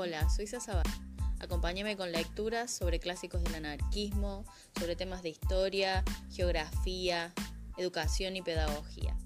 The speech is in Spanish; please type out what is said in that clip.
Hola, soy Sasaba. Acompáñame con lecturas sobre clásicos del anarquismo, sobre temas de historia, geografía, educación y pedagogía.